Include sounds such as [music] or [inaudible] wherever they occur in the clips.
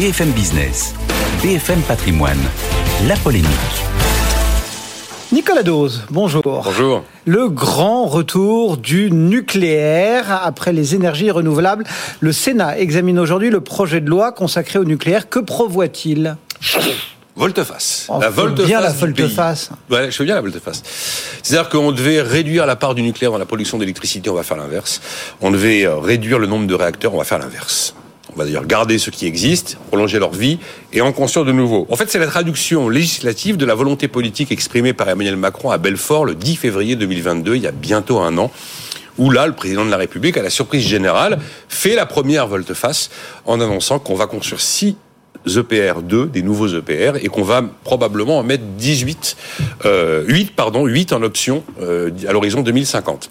BFM Business, BFM Patrimoine, la polémique. Nicolas Dose, bonjour. Bonjour. Le grand retour du nucléaire après les énergies renouvelables. Le Sénat examine aujourd'hui le projet de loi consacré au nucléaire. Que prévoit-il Volte-face. Oh, la volte-face. Bien la volte-face. Ouais, je veux bien la volte-face. C'est-à-dire qu'on devait réduire la part du nucléaire dans la production d'électricité, on va faire l'inverse. On devait euh, réduire le nombre de réacteurs, on va faire l'inverse. On va d'ailleurs garder ceux qui existent, prolonger leur vie et en construire de nouveaux. En fait, c'est la traduction législative de la volonté politique exprimée par Emmanuel Macron à Belfort le 10 février 2022, il y a bientôt un an où là, le président de la République, à la surprise générale, fait la première volte-face en annonçant qu'on va construire six EPR 2, des nouveaux EPR, et qu'on va probablement en mettre 18, euh, 8, pardon, 8 en option euh, à l'horizon 2050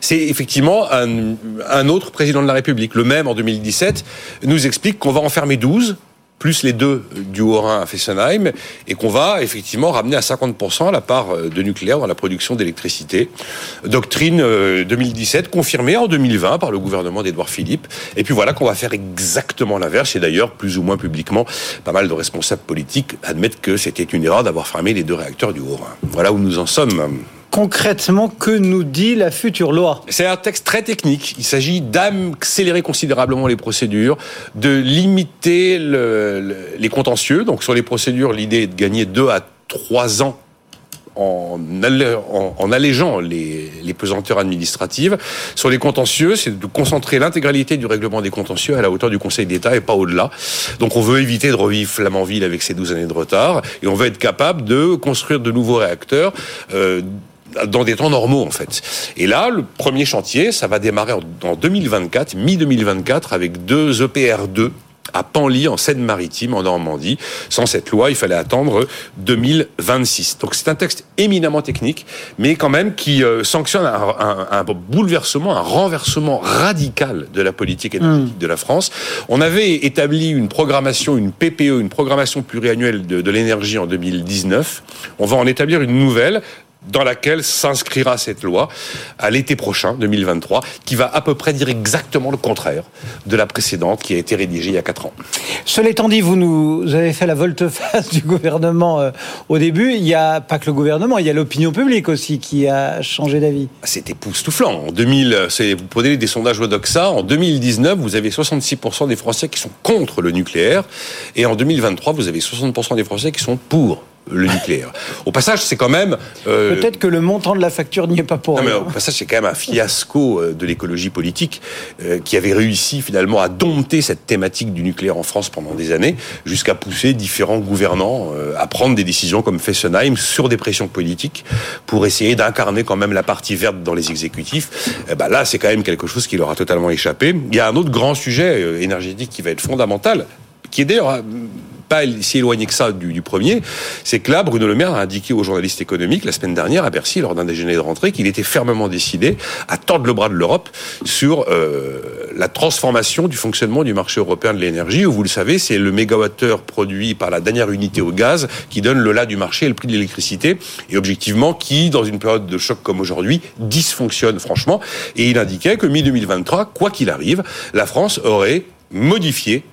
c'est effectivement un, un, autre président de la République, le même en 2017, nous explique qu'on va en fermer 12 plus les deux du Haut-Rhin à Fessenheim, et qu'on va effectivement ramener à 50% la part euh, de nucléaire dans la production d'électricité. Doctrine 2017 euh, confirmée en 2020 par le gouvernement d'Édouard Philippe. Et puis voilà qu'on va faire exactement l'inverse. Et d'ailleurs, plus ou moins publiquement, pas mal de responsables politiques admettent que c'était une erreur d'avoir fermé les deux réacteurs du Haut-Rhin. Voilà où nous en sommes concrètement, que nous dit la future loi C'est un texte très technique. Il s'agit d'accélérer considérablement les procédures, de limiter le, les contentieux. Donc sur les procédures, l'idée est de gagner deux à trois ans en, allégeant les, les, pesanteurs administratives. Sur les contentieux, c'est de concentrer l'intégralité du règlement des contentieux à la hauteur du Conseil d'État et pas au-delà. Donc on veut éviter de revivre Flamanville avec ses 12 années de retard et on veut être capable de construire de nouveaux réacteurs. Euh, dans des temps normaux en fait. Et là, le premier chantier, ça va démarrer en 2024, mi-2024, avec deux EPR2 à Panly, en Seine-Maritime, en Normandie. Sans cette loi, il fallait attendre 2026. Donc c'est un texte éminemment technique, mais quand même qui euh, sanctionne un, bouleversement, un renversement radical de la politique énergétique mmh. de la France. On avait établi une programmation, une PPE, une programmation pluriannuelle de, de l'énergie en 2019. On va en établir une nouvelle dans laquelle s'inscrira cette loi à l'été prochain, 2023, qui va à peu près dire exactement le contraire de la précédente qui a été rédigée il y a quatre ans. Cela étant dit, vous nous avez fait la volte-face [laughs] du gouvernement euh, au début. Il n'y a pas que le gouvernement, il y a l'opinion publique aussi qui a changé d'avis. C'est époustouflant. En 2000, vous prenez des sondages Odoxa, en 2019, vous avez 66% des Français qui sont contre le nucléaire, et en 2023, vous avez 60% des Français qui sont pour le nucléaire. Au passage, c'est quand même... Euh, Peut-être que le montant de la facture n'y est pas pour non, mais Au passage, c'est quand même un fiasco euh, de l'écologie politique euh, qui avait réussi finalement à dompter cette thématique du nucléaire en France pendant des années, jusqu'à pousser différents gouvernants à prendre des décisions comme Fessenheim sur des pressions politiques pour essayer d'incarner quand même la partie verte dans les exécutifs. Eh ben là, c'est quand même quelque chose qui leur a totalement échappé. Il y a un autre grand sujet énergétique qui va être fondamental, qui est d'ailleurs pas si éloigné que ça du, premier, c'est que là, Bruno Le Maire a indiqué aux journalistes économiques la semaine dernière à Bercy, lors d'un déjeuner de rentrée, qu'il était fermement décidé à tordre le bras de l'Europe sur euh, la transformation du fonctionnement du marché européen de l'énergie, vous le savez, c'est le mégawattheure produit par la dernière unité au gaz qui donne le là du marché et le prix de l'électricité, et objectivement qui, dans une période de choc comme aujourd'hui, dysfonctionne franchement. Et il indiquait que mi-2023, quoi qu'il arrive, la France aurait modifié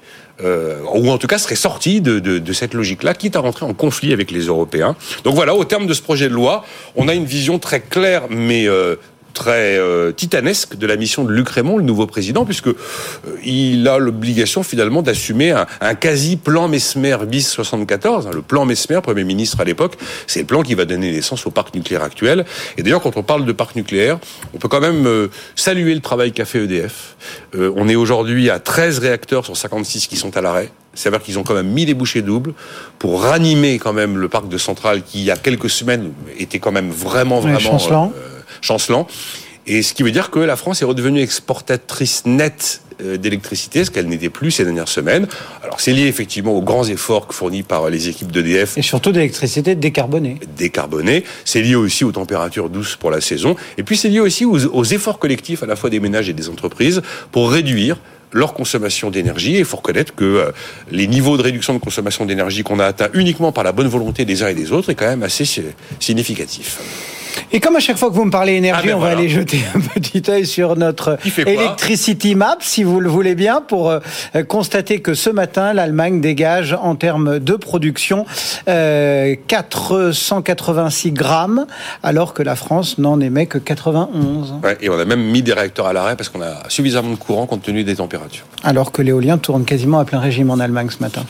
euh, ou en tout cas serait sorti de, de, de cette logique-là, quitte à rentrer en conflit avec les Européens. Donc voilà, au terme de ce projet de loi, on a une vision très claire, mais euh, très euh, titanesque de la mission de Luc Raymond, le nouveau président, puisque euh, il a l'obligation finalement d'assumer un, quasi plan Mesmer bis 74. Hein, le plan Mesmer, premier ministre à l'époque, c'est le plan qui va donner naissance au parc nucléaire actuel. Et d'ailleurs, quand on parle de parc nucléaire, on peut quand même euh, saluer le travail qu'a fait EDF. on est aujourd'hui à 13 réacteurs sur 56 qui sont à l'arrêt. C'est-à-dire qu'ils ont quand même mis des bouchées doubles pour ranimer quand même le parc de centrale qui, il y a quelques semaines, était quand même vraiment, vraiment chancelant. Et ce qui veut dire que la France est redevenue exportatrice nette euh, d'électricité, ce qu'elle n'était plus ces dernières semaines. Alors c'est lié effectivement aux grands efforts fournis par les équipes d'EDF. Et surtout d'électricité décarbonée. Décarbonée. C'est lié aussi aux températures douces pour la saison. Et puis c'est lié aussi aux, efforts collectifs à la fois des ménages et des entreprises pour réduire leur consommation d'énergie. Et il faut reconnaître que euh, les niveaux de réduction de consommation d'énergie qu'on a atteints uniquement par la bonne volonté des uns et des autres est quand même assez significatif. Et comme à chaque fois que vous me parlez énergie, Ah ben on va aller jeter un [laughs] petit œil sur notre Electricity Map, si vous le voulez bien, pour euh, constater que ce matin, l'Allemagne dégage en termes de production euh, 486 grammes, alors que la France n'en émet que 91. Ouais, et on a même mis des réacteurs à l'arrêt parce qu'on a suffisamment de courant compte tenu des températures. Alors que l'éolien tourne quasiment à plein régime en Allemagne ce matin.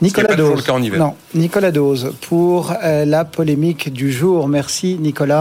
Nicolas Dose. Non, Nicolas Dose pour euh, la polémique du jour. Merci Nicolas.